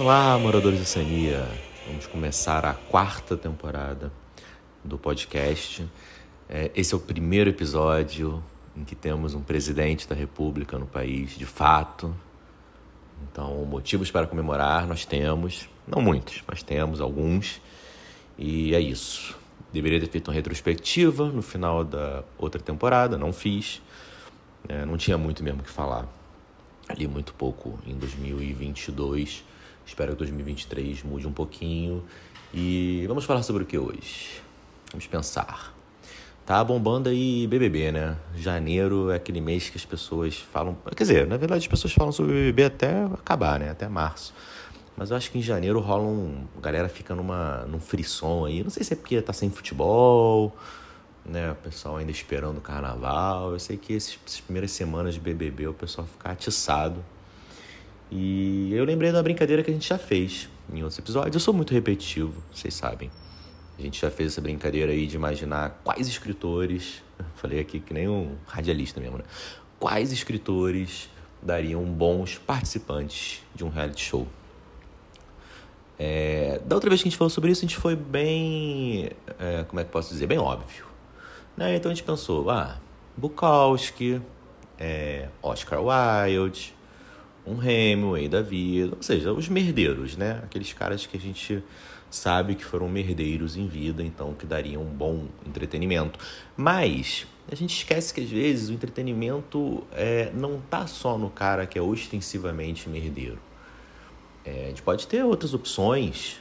Olá, moradores de Oceania. Vamos começar a quarta temporada do podcast. É, esse é o primeiro episódio em que temos um presidente da República no país, de fato. Então, motivos para comemorar nós temos, não muitos, mas temos alguns. E é isso. Deveria ter feito uma retrospectiva no final da outra temporada, não fiz. É, não tinha muito mesmo o que falar. Ali muito pouco em 2022. Espero que 2023 mude um pouquinho. E vamos falar sobre o que hoje? Vamos pensar. Tá bombando aí BBB, né? Janeiro é aquele mês que as pessoas falam. Quer dizer, na verdade as pessoas falam sobre BBB até acabar, né? Até março. Mas eu acho que em janeiro rola um. A galera fica numa, num frisson aí. Não sei se é porque tá sem futebol, né? O pessoal ainda esperando o carnaval. Eu sei que essas primeiras semanas de BBB o pessoal fica atiçado. E eu lembrei da brincadeira que a gente já fez em outros episódios. Eu sou muito repetitivo, vocês sabem. A gente já fez essa brincadeira aí de imaginar quais escritores, falei aqui que nem um radialista mesmo, né? Quais escritores dariam bons participantes de um reality show? É, da outra vez que a gente falou sobre isso, a gente foi bem. É, como é que posso dizer? Bem óbvio. Né? Então a gente pensou, ah, Bukowski, é, Oscar Wilde, um Hemingway da vida, ou seja, os merdeiros, né? Aqueles caras que a gente sabe que foram merdeiros em vida, então que dariam um bom entretenimento. Mas a gente esquece que às vezes o entretenimento é, não tá só no cara que é ostensivamente merdeiro. É, a gente pode ter outras opções.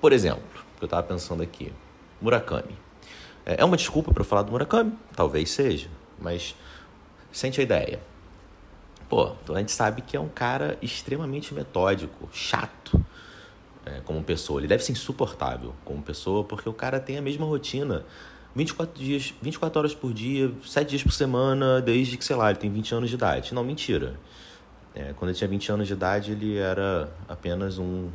Por exemplo, que eu estava pensando aqui, Murakami. É, é uma desculpa para falar do Murakami? Talvez seja, mas sente a ideia. Pô, a gente sabe que é um cara extremamente metódico, chato é, como pessoa. Ele deve ser insuportável como pessoa, porque o cara tem a mesma rotina. 24 dias, 24 horas por dia, 7 dias por semana, desde que, sei lá, ele tem 20 anos de idade. Não, mentira. É, quando ele tinha 20 anos de idade, ele era apenas um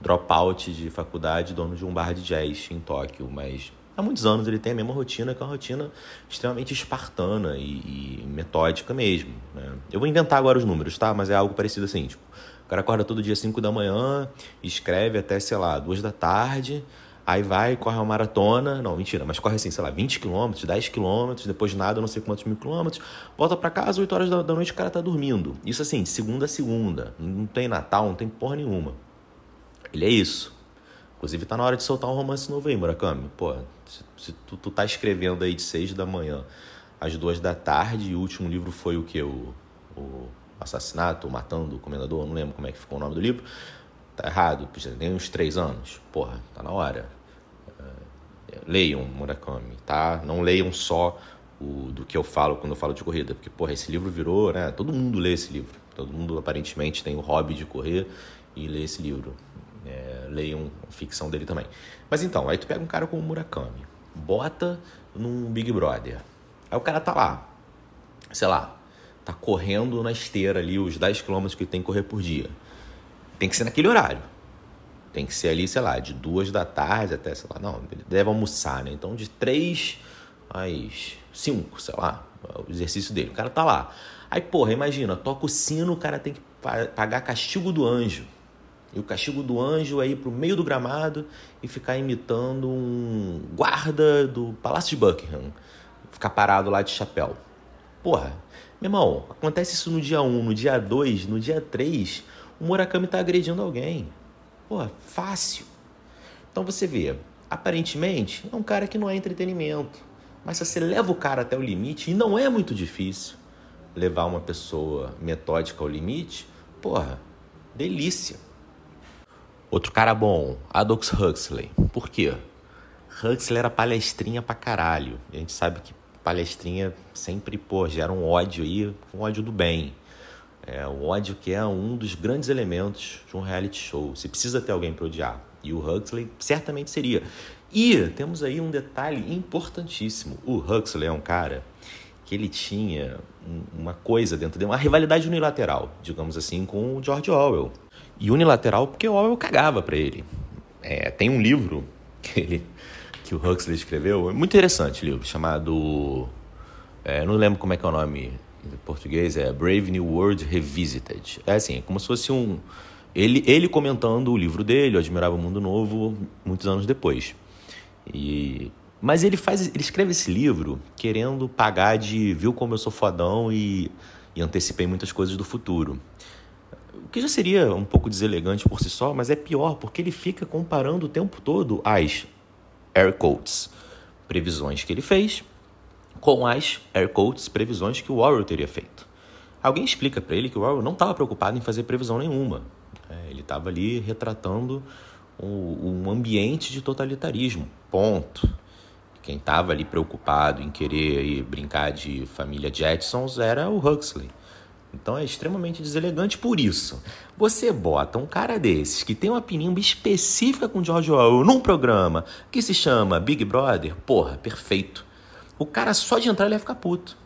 dropout de faculdade, dono de um bar de jazz em Tóquio. Mas há muitos anos ele tem a mesma rotina, que é uma rotina extremamente espartana e, e metódica mesmo. Né? Eu vou inventar agora os números, tá? Mas é algo parecido assim, tipo, cara acorda todo dia 5 da manhã, escreve até, sei lá, 2 da tarde, aí vai, corre uma maratona, não, mentira, mas corre assim, sei lá, 20 quilômetros, 10 quilômetros, depois nada, não sei quantos mil quilômetros, volta para casa, 8 horas da, da noite o cara tá dormindo. Isso assim, segunda a segunda, não tem Natal, não tem porra nenhuma. Ele é isso. Inclusive tá na hora de soltar um romance novo aí, Murakami. Pô, se, se tu, tu tá escrevendo aí de 6 da manhã às 2 da tarde, e o último livro foi o que? O, o assassinato, matando o comendador, não lembro como é que ficou o nome do livro. Tá errado, tem uns três anos. Porra, tá na hora. É, leiam Murakami, tá? Não leiam só o do que eu falo quando eu falo de corrida, porque, porra, esse livro virou, né? Todo mundo lê esse livro. Todo mundo aparentemente tem o hobby de correr e lê esse livro. É, leiam ficção dele também. Mas então, aí tu pega um cara como Murakami, bota num Big Brother. Aí o cara tá lá, sei lá, tá correndo na esteira ali os 10 km que tem que correr por dia. Tem que ser naquele horário. Tem que ser ali, sei lá, de duas da tarde até, sei lá, não, ele deve almoçar, né? Então de três às cinco, sei lá, o exercício dele. O cara tá lá. Aí, porra, imagina, toca o sino, o cara tem que pagar castigo do anjo. E o castigo do anjo é ir pro meio do gramado e ficar imitando um guarda do Palácio de Buckingham. Ficar parado lá de chapéu. Porra, meu irmão, acontece isso no dia 1, no dia 2, no dia 3, o Murakami está agredindo alguém. Pô, fácil. Então você vê, aparentemente é um cara que não é entretenimento. Mas se você leva o cara até o limite, e não é muito difícil levar uma pessoa metódica ao limite, porra, delícia. Outro cara bom, Aldous Huxley. Por quê? Huxley era palestrinha pra caralho. A gente sabe que palestrinha sempre, pô, gera um ódio aí, um ódio do bem. É, o ódio que é um dos grandes elementos de um reality show. Você precisa ter alguém para odiar. E o Huxley certamente seria. E temos aí um detalhe importantíssimo. O Huxley é um cara que ele tinha uma coisa dentro dele, uma rivalidade unilateral, digamos assim, com o George Orwell. E unilateral porque o Orwell cagava para ele. É, tem um livro que ele que o Huxley escreveu. É muito interessante o livro, chamado. É, não lembro como é que é o nome em português, é Brave New World Revisited. É assim, é como se fosse um. ele, ele comentando o livro dele, o Admirável Mundo Novo, muitos anos depois. E, mas ele faz, ele escreve esse livro querendo pagar de viu como eu sou fodão e, e antecipei muitas coisas do futuro. O que já seria um pouco deselegante por si só, mas é pior porque ele fica comparando o tempo todo as air quotes, previsões que ele fez com as air quotes, previsões que o Orwell teria feito. Alguém explica para ele que o Orwell não estava preocupado em fazer previsão nenhuma. É, ele estava ali retratando um, um ambiente de totalitarismo. Ponto. Quem estava ali preocupado em querer brincar de família Jetsons era o Huxley. Então é extremamente deselegante por isso. Você bota um cara desses que tem uma opinião específica com George Orwell num programa que se chama Big Brother, porra, perfeito. O cara só de entrar ele ia ficar puto.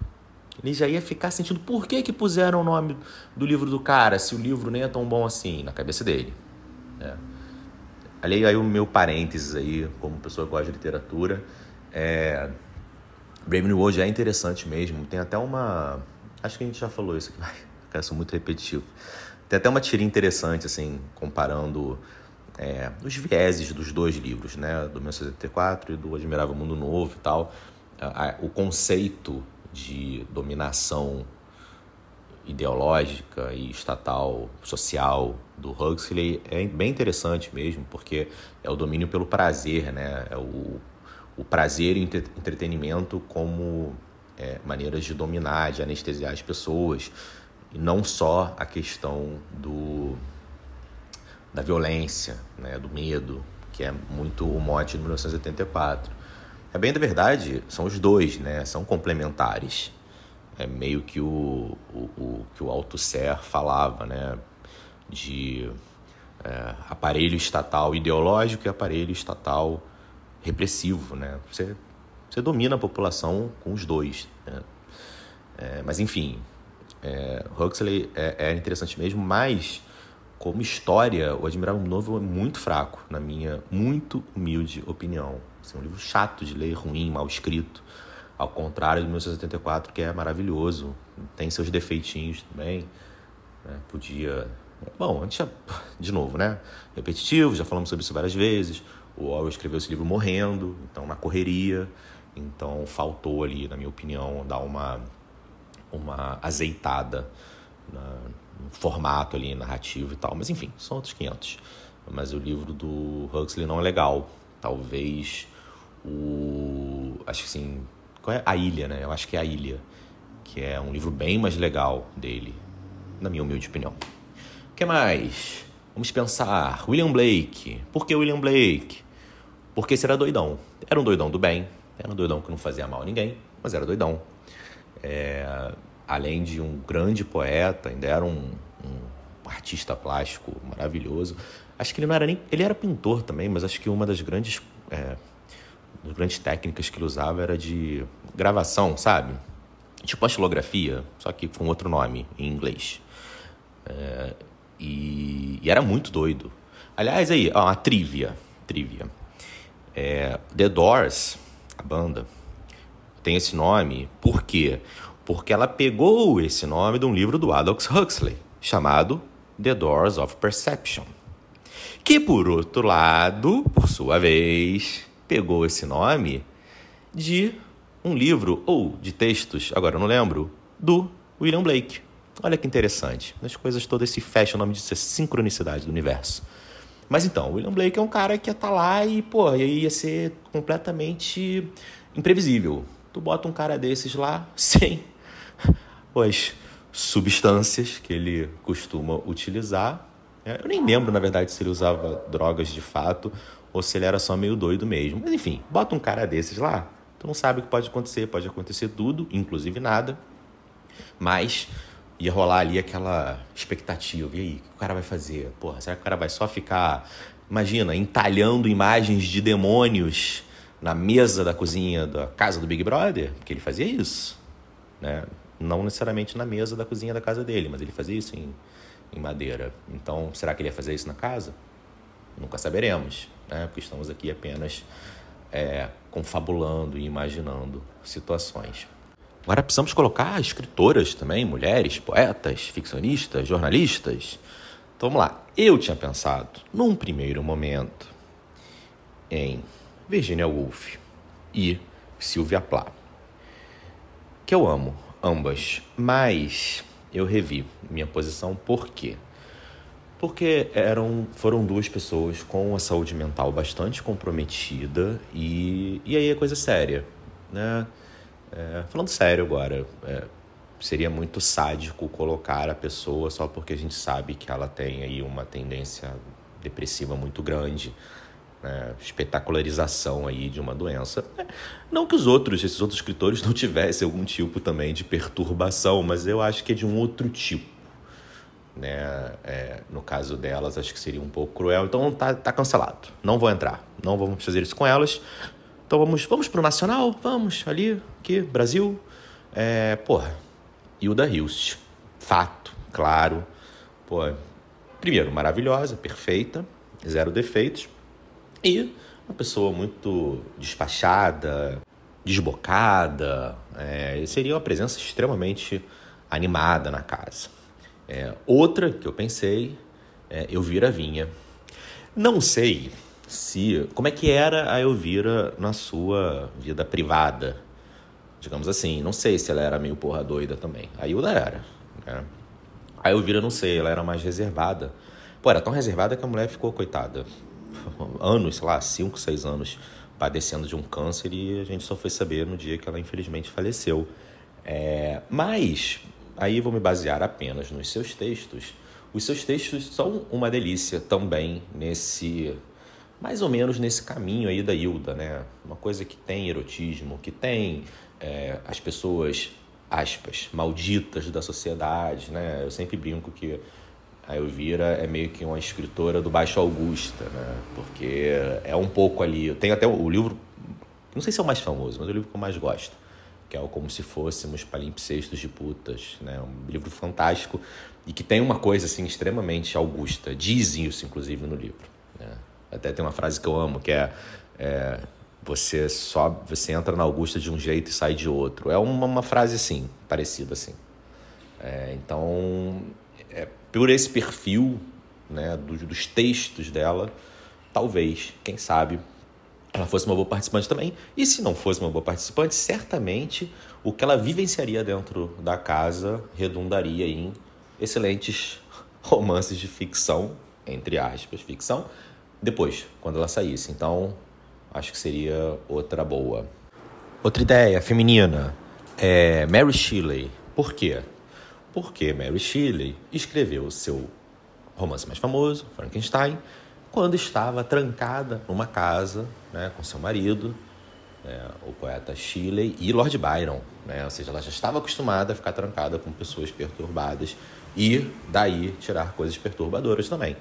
Ele já ia ficar sentindo por que que puseram o nome do livro do cara se o livro nem é tão bom assim na cabeça dele. É. Ali aí o meu parênteses aí, como pessoa que gosta de literatura, é... Brave New World é interessante mesmo. Tem até uma Acho que a gente já falou isso aqui, cara, sou muito repetitivo. Tem até uma tirinha interessante, assim, comparando é, os vieses dos dois livros, né? Do 1974 e do Admirável Mundo Novo e tal. O conceito de dominação ideológica e estatal, social do Huxley é bem interessante mesmo, porque é o domínio pelo prazer, né? É o, o prazer e entretenimento como é, maneiras de dominar, de anestesiar as pessoas, e não só a questão do, da violência, né, do medo, que é muito o mote de 1984. É bem da verdade, são os dois, né, são complementares. É meio que o, o, o que o Althusser falava, né, de é, aparelho estatal ideológico e aparelho estatal repressivo, né? Você você domina a população com os dois. Né? É, mas enfim, é, Huxley é, é, interessante mesmo, mas como história, o Admirável Novo é muito fraco, na minha muito humilde opinião. Assim, é um livro chato de ler, ruim, mal escrito. Ao contrário do 1974, que é maravilhoso. Tem seus defeitinhos também. Né? Podia. Bom, antes já... de novo, né? Repetitivo, já falamos sobre isso várias vezes. O Orwell escreveu esse livro morrendo, então na correria. Então faltou ali, na minha opinião, dar uma, uma azeitada na, no formato ali, narrativo e tal. Mas enfim, são outros 500. Mas o livro do Huxley não é legal. Talvez o. Acho que assim. Qual é? A Ilha, né? Eu acho que é A Ilha. Que é um livro bem mais legal dele, na minha humilde opinião. O que mais? Vamos pensar. William Blake. Por que William Blake? Porque era doidão. Era um doidão do bem, era um doidão que não fazia mal a ninguém, mas era doidão. É, além de um grande poeta, ainda era um, um, artista plástico maravilhoso. Acho que ele não era nem. Ele era pintor também, mas acho que uma das grandes, é, das grandes técnicas que ele usava era de gravação, sabe? Tipo estilografia, só que com outro nome em inglês. É, e, e, era muito doido. Aliás, aí, ó, uma trivia. trivia. É, The Doors a banda, tem esse nome por quê? Porque ela pegou esse nome de um livro do Aldous Huxley, chamado The Doors of Perception. Que, por outro lado, por sua vez, pegou esse nome de um livro ou de textos, agora eu não lembro, do William Blake. Olha que interessante. As coisas todas se fecham, o nome disso é sincronicidade do universo. Mas então, o William Blake é um cara que ia estar tá lá e, pô, ia ser completamente imprevisível. Tu bota um cara desses lá sem as substâncias que ele costuma utilizar. É, eu nem lembro, na verdade, se ele usava drogas de fato ou se ele era só meio doido mesmo. Mas enfim, bota um cara desses lá, tu não sabe o que pode acontecer, pode acontecer tudo, inclusive nada. Mas ia rolar ali aquela expectativa. E aí, o que o cara vai fazer? Porra, será que o cara vai só ficar, imagina, entalhando imagens de demônios na mesa da cozinha da casa do Big Brother? Porque ele fazia isso, né? Não necessariamente na mesa da cozinha da casa dele, mas ele fazia isso em, em madeira. Então, será que ele ia fazer isso na casa? Nunca saberemos, né? Porque estamos aqui apenas é, confabulando e imaginando situações. Agora precisamos colocar escritoras também, mulheres, poetas, ficcionistas, jornalistas. vamos lá. Eu tinha pensado, num primeiro momento, em Virginia Woolf e Sylvia Plath, que eu amo ambas, mas eu revi minha posição por quê? Porque eram, foram duas pessoas com a saúde mental bastante comprometida e, e aí é coisa séria, né? É, falando sério agora, é, seria muito sádico colocar a pessoa só porque a gente sabe que ela tem aí uma tendência depressiva muito grande, né? espetacularização aí de uma doença. Não que os outros, esses outros escritores não tivessem algum tipo também de perturbação, mas eu acho que é de um outro tipo. Né? É, no caso delas, acho que seria um pouco cruel. Então tá, tá cancelado. Não vou entrar. Não vamos fazer isso com elas. Então vamos, vamos pro Nacional? Vamos ali, aqui, Brasil. É, porra, Hilda Hilst. Fato, claro. Pô, primeiro, maravilhosa, perfeita, zero defeitos. E uma pessoa muito despachada, desbocada. É, seria uma presença extremamente animada na casa. É, outra que eu pensei, é Elvira Vinha. Não sei se como é que era a Elvira na sua vida privada, digamos assim. Não sei se ela era meio porra doida também. A Hilda era. Né? A Elvira, não sei, ela era mais reservada. Pô, era tão reservada que a mulher ficou, coitada, anos, sei lá, 5, 6 anos padecendo de um câncer e a gente só foi saber no dia que ela infelizmente faleceu. É, mas, aí vou me basear apenas nos seus textos. Os seus textos são uma delícia também nesse mais ou menos nesse caminho aí da Hilda, né? Uma coisa que tem erotismo, que tem é, as pessoas, aspas, malditas da sociedade, né? Eu sempre brinco que a Elvira é meio que uma escritora do Baixo Augusta, né? Porque é um pouco ali. Tem até o livro, não sei se é o mais famoso, mas é o livro que eu mais gosto, que é o Como Se Fôssemos Palimpsestos de Putas, né? Um livro fantástico e que tem uma coisa assim extremamente augusta. Dizem isso, inclusive, no livro. Né? Até tem uma frase que eu amo, que é, é você só você entra na Augusta de um jeito e sai de outro. É uma, uma frase assim, parecida assim. É, então, é, por esse perfil né, dos, dos textos dela, talvez, quem sabe, ela fosse uma boa participante também. E se não fosse uma boa participante, certamente o que ela vivenciaria dentro da casa redundaria em excelentes romances de ficção, entre aspas, ficção, depois, quando ela saísse. Então, acho que seria outra boa. Outra ideia feminina é Mary Shelley. Por quê? Porque Mary Shelley escreveu o seu romance mais famoso, Frankenstein, quando estava trancada numa casa né, com seu marido, né, o poeta Shelley e Lord Byron. Né? Ou seja, ela já estava acostumada a ficar trancada com pessoas perturbadas e daí tirar coisas perturbadoras também.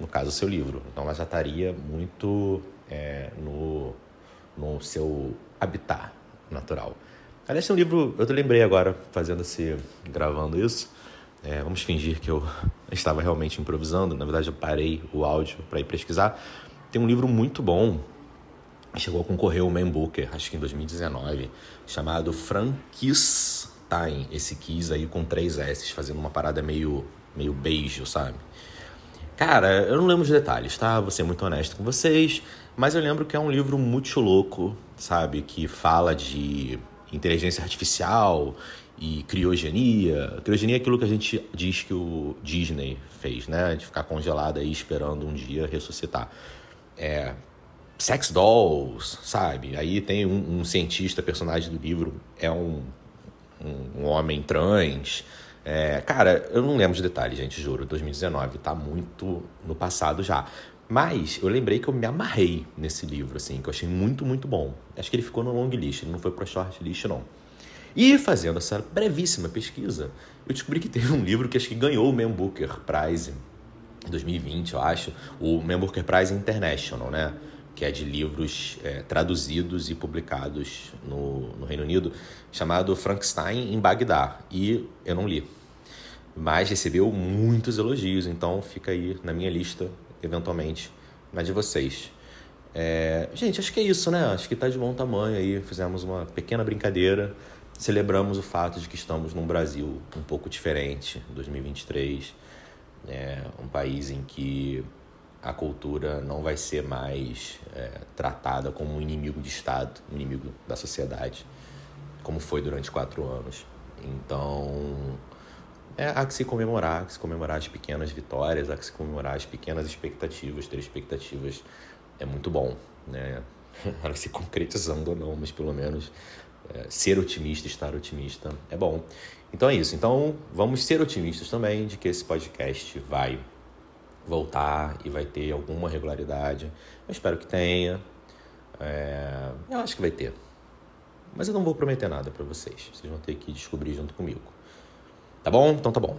No caso, o seu livro. Então, ela já estaria muito é, no, no seu habitat natural. Aliás, tem um livro, eu lembrei agora, fazendo esse, gravando isso. É, vamos fingir que eu estava realmente improvisando. Na verdade, eu parei o áudio para ir pesquisar. Tem um livro muito bom, chegou a concorrer o Man Booker, acho que em 2019, chamado Frankenstein. Esse quis aí com três S, fazendo uma parada meio, meio beijo, sabe? Cara, eu não lembro os detalhes, tá? Vou ser muito honesto com vocês. Mas eu lembro que é um livro muito louco, sabe? Que fala de inteligência artificial e criogenia. Criogenia é aquilo que a gente diz que o Disney fez, né? De ficar congelado aí esperando um dia ressuscitar. É, sex dolls, sabe? Aí tem um, um cientista, personagem do livro, é um, um, um homem trans. É, cara, eu não lembro os detalhes, gente, juro. 2019 tá muito no passado já. Mas eu lembrei que eu me amarrei nesse livro, assim, que eu achei muito, muito bom. Acho que ele ficou no long list, ele não foi pro short list, não. E fazendo essa brevíssima pesquisa, eu descobri que teve um livro que acho que ganhou o Man Booker Prize em 2020, eu acho, o Man Booker Prize International, né? Que é de livros é, traduzidos e publicados no, no Reino Unido, chamado Frankenstein em Bagdá. E eu não li. Mas recebeu muitos elogios, então fica aí na minha lista eventualmente, na de vocês. É, gente, acho que é isso, né? Acho que está de bom tamanho aí. Fizemos uma pequena brincadeira. Celebramos o fato de que estamos num Brasil um pouco diferente, 2023. é um país em que a cultura não vai ser mais é, tratada como um inimigo de Estado, um inimigo da sociedade, como foi durante quatro anos. Então, é, há que se comemorar, há que se comemorar as pequenas vitórias, há que se comemorar as pequenas expectativas, ter expectativas é muito bom, né? Ela se concretizando ou não, mas pelo menos é, ser otimista, estar otimista é bom. Então é isso. Então vamos ser otimistas também de que esse podcast vai voltar e vai ter alguma regularidade. Eu espero que tenha. É, eu acho que vai ter. Mas eu não vou prometer nada para vocês. Vocês vão ter que descobrir junto comigo. Tá bom? Então tá bom.